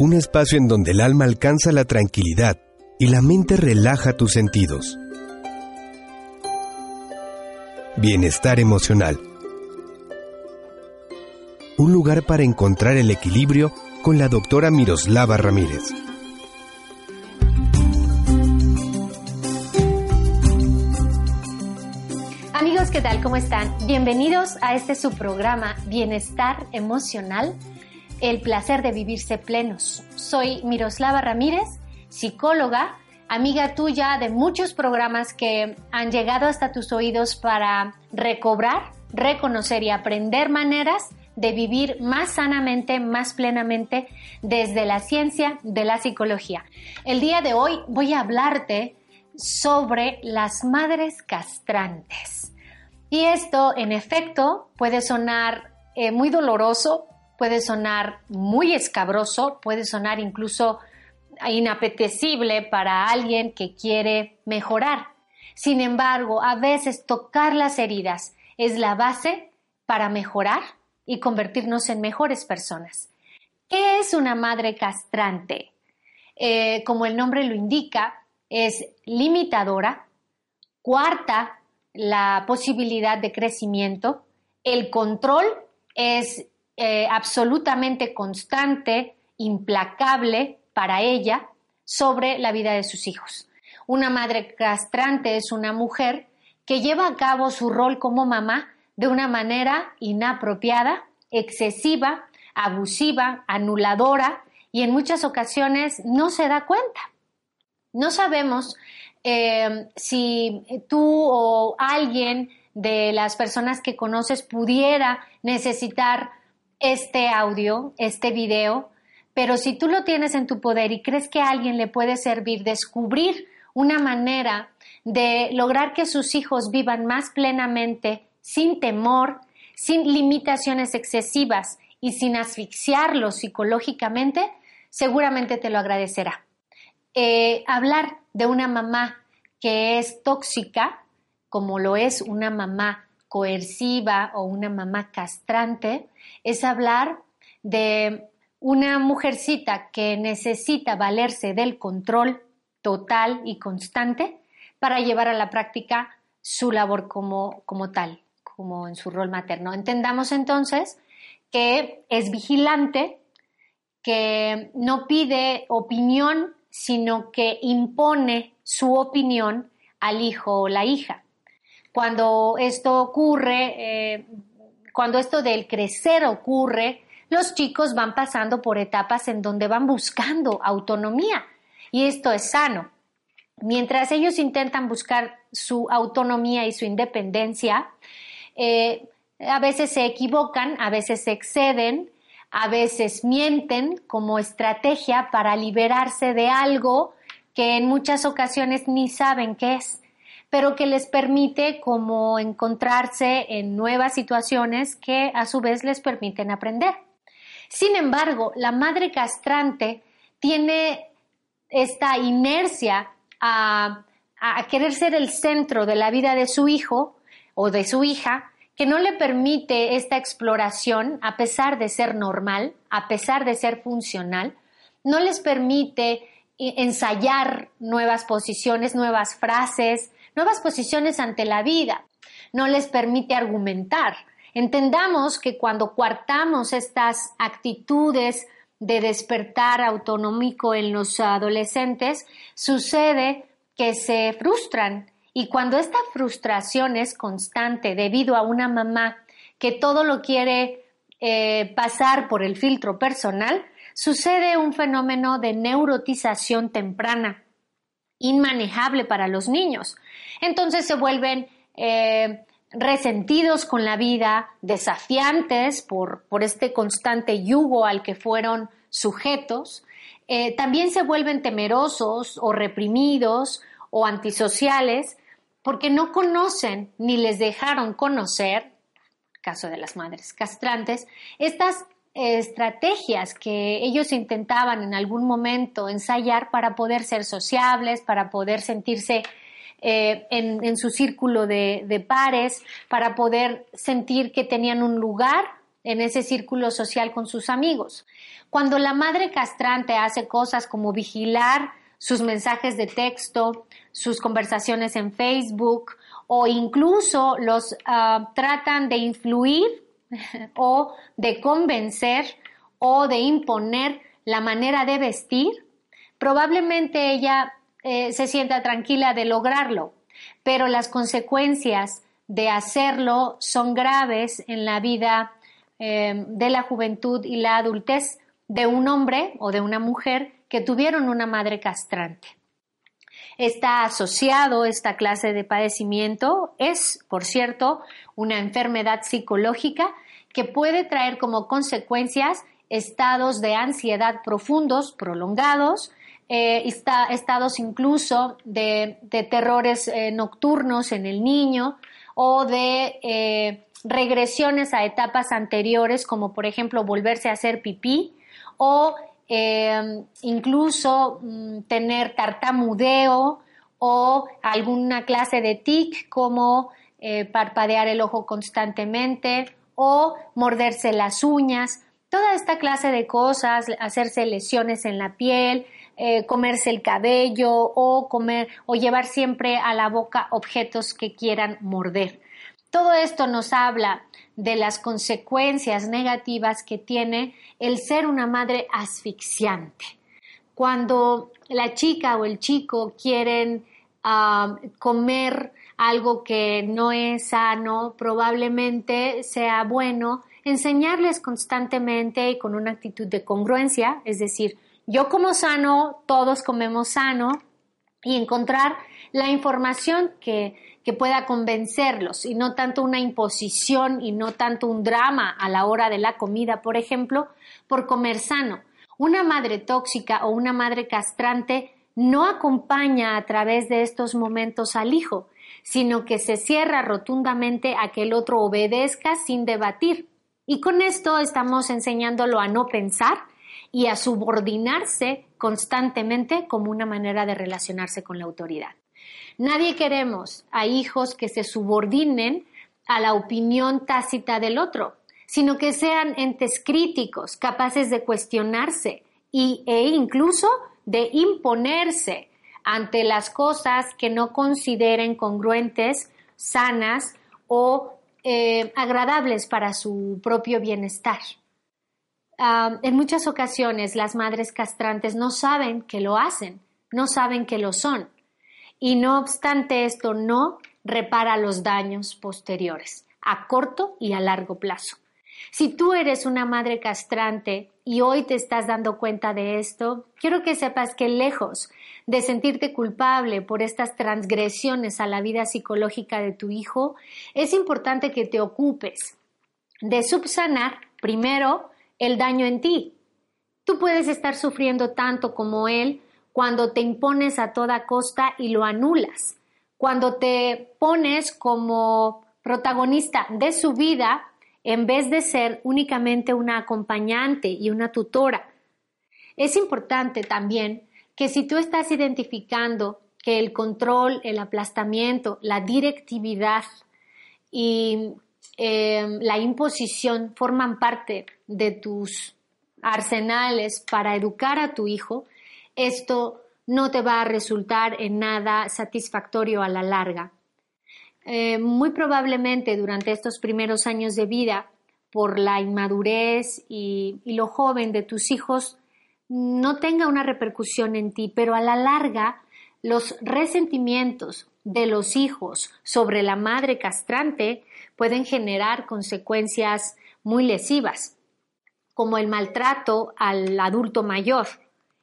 un espacio en donde el alma alcanza la tranquilidad y la mente relaja tus sentidos. Bienestar emocional. Un lugar para encontrar el equilibrio con la doctora Miroslava Ramírez. Amigos, ¿qué tal? ¿Cómo están? Bienvenidos a este su programa Bienestar Emocional, el placer de vivirse plenos. Soy Miroslava Ramírez, psicóloga, amiga tuya de muchos programas que han llegado hasta tus oídos para recobrar, reconocer y aprender maneras de vivir más sanamente, más plenamente desde la ciencia de la psicología. El día de hoy voy a hablarte sobre las madres castrantes. Y esto, en efecto, puede sonar eh, muy doloroso, puede sonar muy escabroso, puede sonar incluso inapetecible para alguien que quiere mejorar. Sin embargo, a veces tocar las heridas es la base para mejorar y convertirnos en mejores personas. ¿Qué es una madre castrante? Eh, como el nombre lo indica, es limitadora, cuarta la posibilidad de crecimiento, el control es eh, absolutamente constante, implacable para ella sobre la vida de sus hijos. Una madre castrante es una mujer que lleva a cabo su rol como mamá de una manera inapropiada, excesiva, abusiva, anuladora y en muchas ocasiones no se da cuenta. No sabemos eh, si tú o alguien de las personas que conoces pudiera necesitar este audio, este video, pero si tú lo tienes en tu poder y crees que a alguien le puede servir descubrir una manera de lograr que sus hijos vivan más plenamente sin temor, sin limitaciones excesivas y sin asfixiarlos psicológicamente, seguramente te lo agradecerá. Eh, hablar de una mamá que es tóxica, como lo es una mamá coerciva o una mamá castrante, es hablar de una mujercita que necesita valerse del control total y constante para llevar a la práctica su labor como, como tal como en su rol materno. Entendamos entonces que es vigilante, que no pide opinión, sino que impone su opinión al hijo o la hija. Cuando esto ocurre, eh, cuando esto del crecer ocurre, los chicos van pasando por etapas en donde van buscando autonomía y esto es sano. Mientras ellos intentan buscar su autonomía y su independencia, eh, a veces se equivocan, a veces se exceden, a veces mienten como estrategia para liberarse de algo que en muchas ocasiones ni saben qué es, pero que les permite como encontrarse en nuevas situaciones que a su vez les permiten aprender. Sin embargo, la madre castrante tiene esta inercia a, a querer ser el centro de la vida de su hijo o de su hija que no le permite esta exploración a pesar de ser normal, a pesar de ser funcional, no les permite ensayar nuevas posiciones, nuevas frases, nuevas posiciones ante la vida, no les permite argumentar. Entendamos que cuando coartamos estas actitudes de despertar autonómico en los adolescentes, sucede que se frustran. Y cuando esta frustración es constante debido a una mamá que todo lo quiere eh, pasar por el filtro personal, sucede un fenómeno de neurotización temprana, inmanejable para los niños. Entonces se vuelven eh, resentidos con la vida, desafiantes por, por, este constante yugo al que fueron sujetos, eh, también se vuelven temerosos o reprimidos o antisociales porque no conocen ni les dejaron conocer, caso de las madres castrantes, estas estrategias que ellos intentaban en algún momento ensayar para poder ser sociables, para poder sentirse eh, en, su círculo de, pares, para poder sentir que tenían un lugar en ese círculo social con sus amigos. Cuando la madre castrante hace cosas como vigilar sus mensajes de texto, sus conversaciones en Facebook o incluso los ah, tratan de influir o de convencer o de imponer la manera de vestir, probablemente ella eh, se sienta tranquila de lograrlo, pero las consecuencias de hacerlo son graves en la vida eh, de la juventud y la adultez de un hombre o de una mujer que tuvieron una madre castrante. Está asociado esta clase de padecimiento, es, por cierto, una enfermedad psicológica que puede traer como consecuencias estados de ansiedad profundos, prolongados, eh, estados incluso de, terrores eh, nocturnos en el niño o de regresiones a etapas anteriores, como por ejemplo volverse a hacer pipí o em, incluso mm, tener tartamudeo o alguna clase de tic como eh, parpadear el ojo constantemente o morderse las uñas, toda esta clase de cosas, hacerse lesiones en la piel, eh, comerse el cabello o comer o llevar siempre a la boca objetos que quieran morder. Todo esto nos habla de las consecuencias negativas que tiene el ser una madre asfixiante. Cuando la chica o el chico quieren ah, comer algo que no es sano, probablemente sea bueno enseñarles constantemente y con una actitud de congruencia, es decir, yo como sano, todos comemos sano, y encontrar la información que, que pueda convencerlos y no tanto una imposición y no tanto un drama a la hora de la comida, por ejemplo, por comer sano. Una madre tóxica o una madre castrante no acompaña a través de estos momentos al hijo, sino que se cierra rotundamente a que el otro obedezca sin debatir. Y con esto estamos enseñándolo a no pensar y a subordinarse constantemente como una manera de relacionarse con la autoridad. Nadie queremos a hijos que se subordinen a la opinión tácita del otro, sino que sean entes críticos, capaces de cuestionarse y, e incluso de imponerse ante las cosas que no consideren congruentes, sanas o eh, agradables para su propio bienestar en muchas ocasiones las madres castrantes no saben que lo hacen, no saben que lo son. Y no obstante esto no repara los daños posteriores, a corto y a largo plazo. Si tú eres una madre castrante y hoy te estás dando cuenta de esto, quiero que sepas que lejos de sentirte culpable por estas transgresiones a la vida psicológica de tu hijo, es importante que te ocupes de subsanar primero el daño en ti. Tú puedes estar sufriendo tanto como él cuando te impones a toda costa y lo anulas, cuando te pones como protagonista de su vida en vez de ser únicamente una acompañante y una tutora. Es importante también que si tú estás identificando que el control, el aplastamiento, la directividad y Em, la imposición forman parte de tus arsenales para educar a tu hijo, esto no te va a resultar en nada satisfactorio a la larga. Eh, muy probablemente durante estos primeros años de vida, por la inmadurez y, y lo joven de tus hijos, no tenga una repercusión en ti, pero a la larga los resentimientos de los hijos sobre la madre castrante pueden generar consecuencias muy lesivas, como el maltrato al adulto mayor,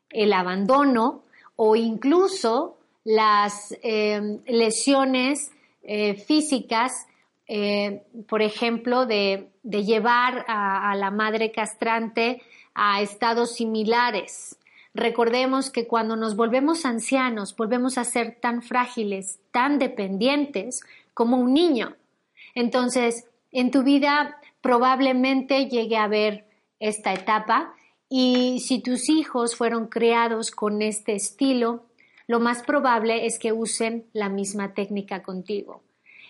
el abandono o incluso las eh, lesiones eh, físicas, eh, por ejemplo, de, llevar a, la madre castrante a estados similares. Recordemos que cuando nos volvemos ancianos, volvemos a ser tan frágiles, tan dependientes como un niño. Entonces, en tu vida probablemente llegue a haber esta etapa y si tus hijos fueron creados con este estilo, lo más probable es que usen la misma técnica contigo.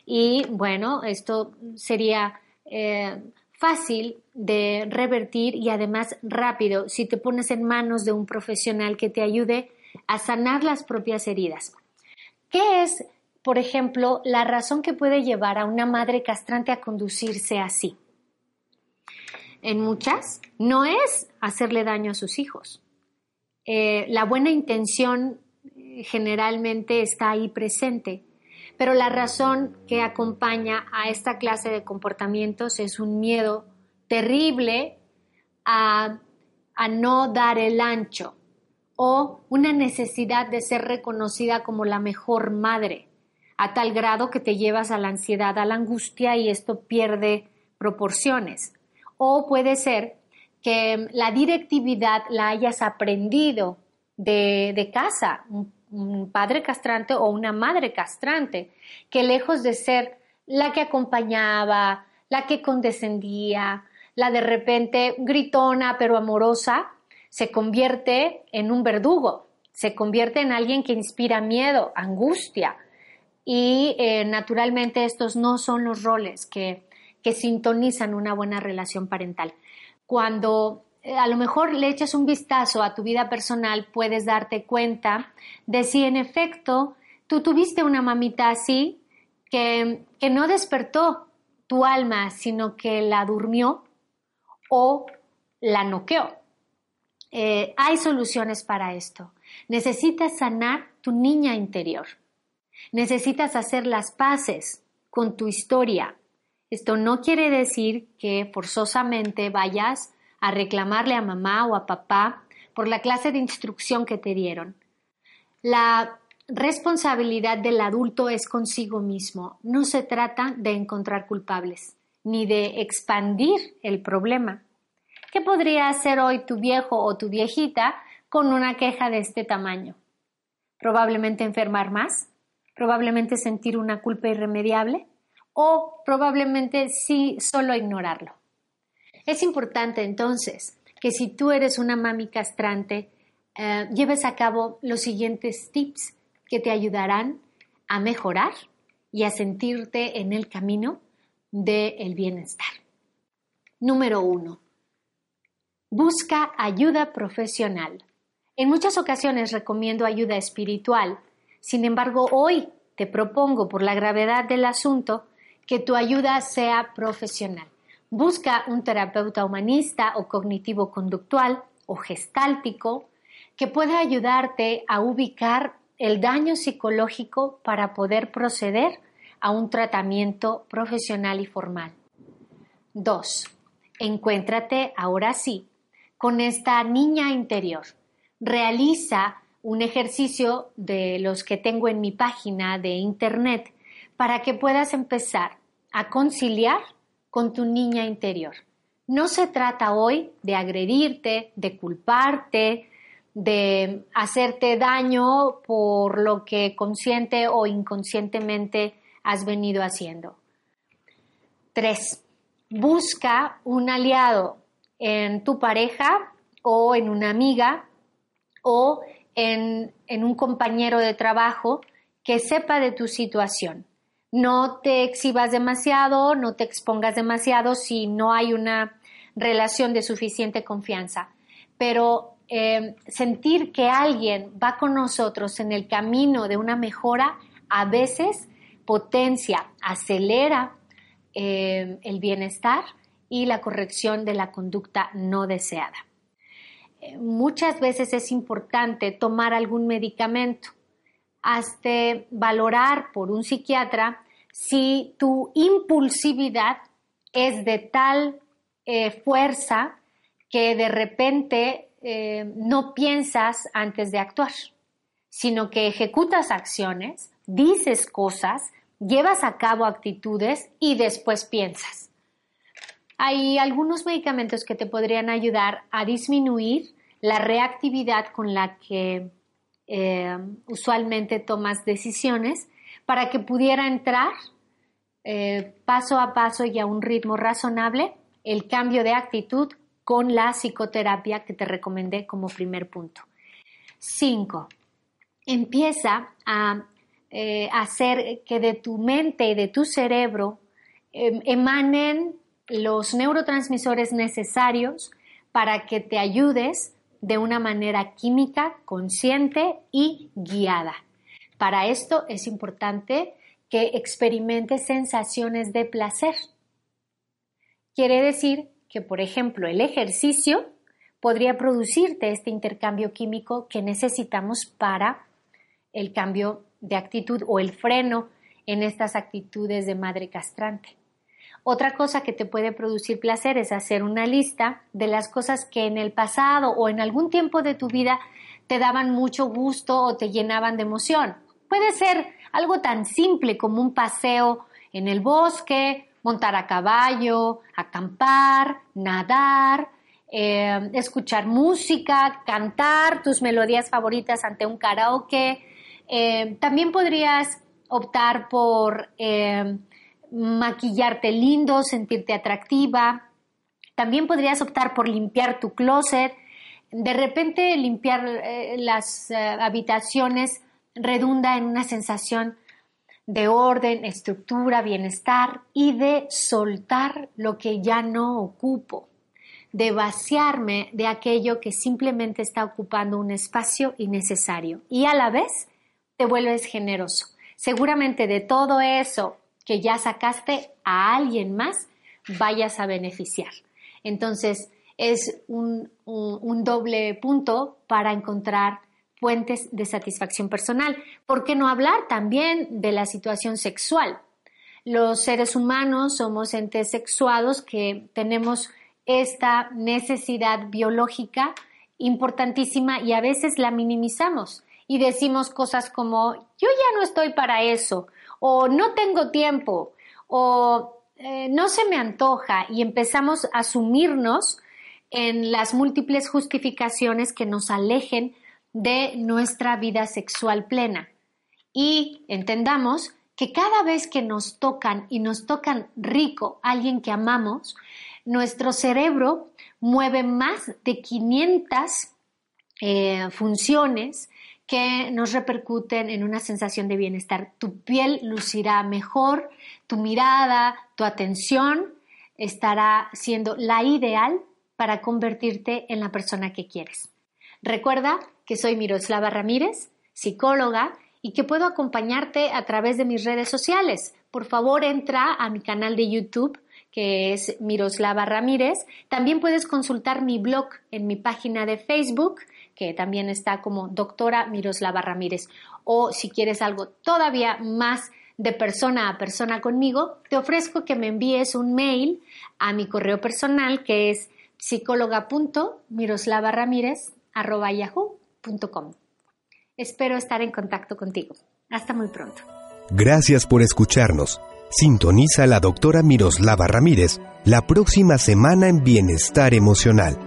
Y bueno, esto sería eh, fácil de revertir y además rápido si te pones en manos de un profesional que te ayude a sanar las propias heridas. ¿Qué es, por ejemplo, la razón que puede llevar a una madre castrante a conducirse así? En muchas, no es hacerle daño a sus hijos. Eh, la buena intención eh, generalmente está ahí presente, pero la razón que acompaña a esta clase de comportamientos es un miedo terrible a, no dar el ancho o una necesidad de ser reconocida como la mejor madre, a tal grado que te llevas a la ansiedad, a la angustia y esto pierde proporciones. O puede ser que la directividad la hayas aprendido de, casa, un padre castrante o una madre castrante, que lejos de ser la que acompañaba, la que condescendía, la de repente gritona pero amorosa, se convierte en un verdugo, se convierte en alguien que inspira miedo, angustia. Y eh, naturalmente estos no son los roles que, que sintonizan una buena relación parental. Cuando eh, a lo mejor le echas un vistazo a tu vida personal, puedes darte cuenta de si en efecto tú tuviste una mamita así que, que no despertó tu alma, sino que la durmió o la noqueó. Eh, hay soluciones para esto. Necesitas sanar tu niña interior. Necesitas hacer las paces con tu historia. Esto no quiere decir que forzosamente vayas a reclamarle a mamá o a papá por la clase de instrucción que te dieron. La responsabilidad del adulto es consigo mismo. No se trata de encontrar culpables, ni de expandir el problema. ¿Qué podría hacer hoy tu viejo o tu viejita con una queja de este tamaño? Probablemente enfermar más, probablemente sentir una culpa irremediable o probablemente sí solo ignorarlo. Es importante entonces que si tú eres una mami castrante, eh, lleves a cabo los siguientes tips que te ayudarán a mejorar y a sentirte en el camino del bienestar. Número uno, busca ayuda profesional. En muchas ocasiones recomiendo ayuda espiritual. Sin embargo, hoy te propongo, por la gravedad del asunto, que tu ayuda sea profesional. Busca un terapeuta humanista o cognitivo-conductual o gestáltico que pueda ayudarte a ubicar el daño psicológico para poder proceder a un tratamiento profesional y formal. 2. Encuéntrate ahora sí con esta niña interior. Realiza un ejercicio de los que tengo en mi página de internet para que puedas empezar a conciliar con tu niña interior. No se trata hoy de agredirte, de culparte, de hacerte daño por lo que consciente o inconscientemente has venido haciendo. 3. Busca un aliado en tu pareja o en una amiga o en, en un compañero de trabajo que sepa de tu situación no te exhibas demasiado, no te expongas demasiado si no hay una relación de suficiente confianza. Pero eh, sentir que alguien va con nosotros en el camino de una mejora a veces potencia, acelera eh, el bienestar y la corrección de la conducta no deseada. Eh, muchas veces es importante tomar algún medicamento hasta valorar por un psiquiatra si tu impulsividad es de tal eh, fuerza que de repente eh, no piensas antes de actuar, sino que ejecutas acciones, dices cosas, llevas a cabo actitudes y después piensas. Hay algunos medicamentos que te podrían ayudar a disminuir la reactividad con la que eh, usualmente tomas decisiones para que pudiera entrar eh, paso a paso y a un ritmo razonable el cambio de actitud con la psicoterapia que te recomendé como primer punto. Cinco, empieza a eh, hacer que de tu mente y de tu cerebro em, emanen los neurotransmisores necesarios para que te ayudes de una manera química, consciente y guiada. Para esto es importante que experimentes sensaciones de placer. Quiere decir que, por ejemplo, el ejercicio podría producirte este intercambio químico que necesitamos para el cambio de actitud o el freno en estas actitudes de madre castrante. Otra cosa que te puede producir placer es hacer una lista de las cosas que en el pasado o en algún tiempo de tu vida te daban mucho gusto o te llenaban de emoción. Puede ser algo tan simple como un paseo en el bosque, montar a caballo, acampar, nadar, eh, escuchar música, cantar tus melodías favoritas ante un karaoke. Eh, también podrías optar por eh, maquillarte lindo, sentirte atractiva. También podrías optar por limpiar tu closet. De repente limpiar las habitaciones redunda en una sensación de orden, estructura, bienestar y de soltar lo que ya no ocupo, de vaciarme de aquello que simplemente está ocupando un espacio innecesario y a la vez te vuelves generoso. Seguramente de todo eso que ya sacaste a alguien más vayas a beneficiar. Entonces es un, un doble punto para encontrar fuentes de satisfacción personal. ¿Por qué no hablar también de la situación sexual? Los seres humanos somos entes sexuados que tenemos esta necesidad biológica importantísima y a veces la minimizamos y decimos cosas como yo ya no estoy para eso o no tengo tiempo o eh, no se me antoja y empezamos a sumirnos en las múltiples justificaciones que nos alejen de nuestra vida sexual plena. Y entendamos que cada vez que nos tocan y nos tocan rico alguien que amamos, nuestro cerebro mueve más de 500 eh, funciones que nos repercuten en una sensación de bienestar. Tu piel lucirá mejor, tu mirada, tu atención estará siendo la ideal para convertirte en la persona que quieres. Recuerda que soy Miroslava Ramírez, psicóloga, y que puedo acompañarte a través de mis redes sociales. Por favor, entra a mi canal de YouTube, que es Miroslava Ramírez. También puedes consultar mi blog en mi página de Facebook, que también está como doctora Miroslava Ramírez. O si quieres algo todavía más de persona a persona conmigo, te ofrezco que me envíes un mail a mi correo personal que es psicóloga.miroslavaramírez Espero estar en contacto contigo. Hasta muy pronto. Gracias por escucharnos. Sintoniza la doctora Miroslava Ramírez la próxima semana en Bienestar Emocional,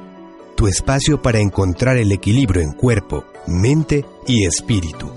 tu espacio para encontrar el equilibrio en cuerpo, mente y espíritu.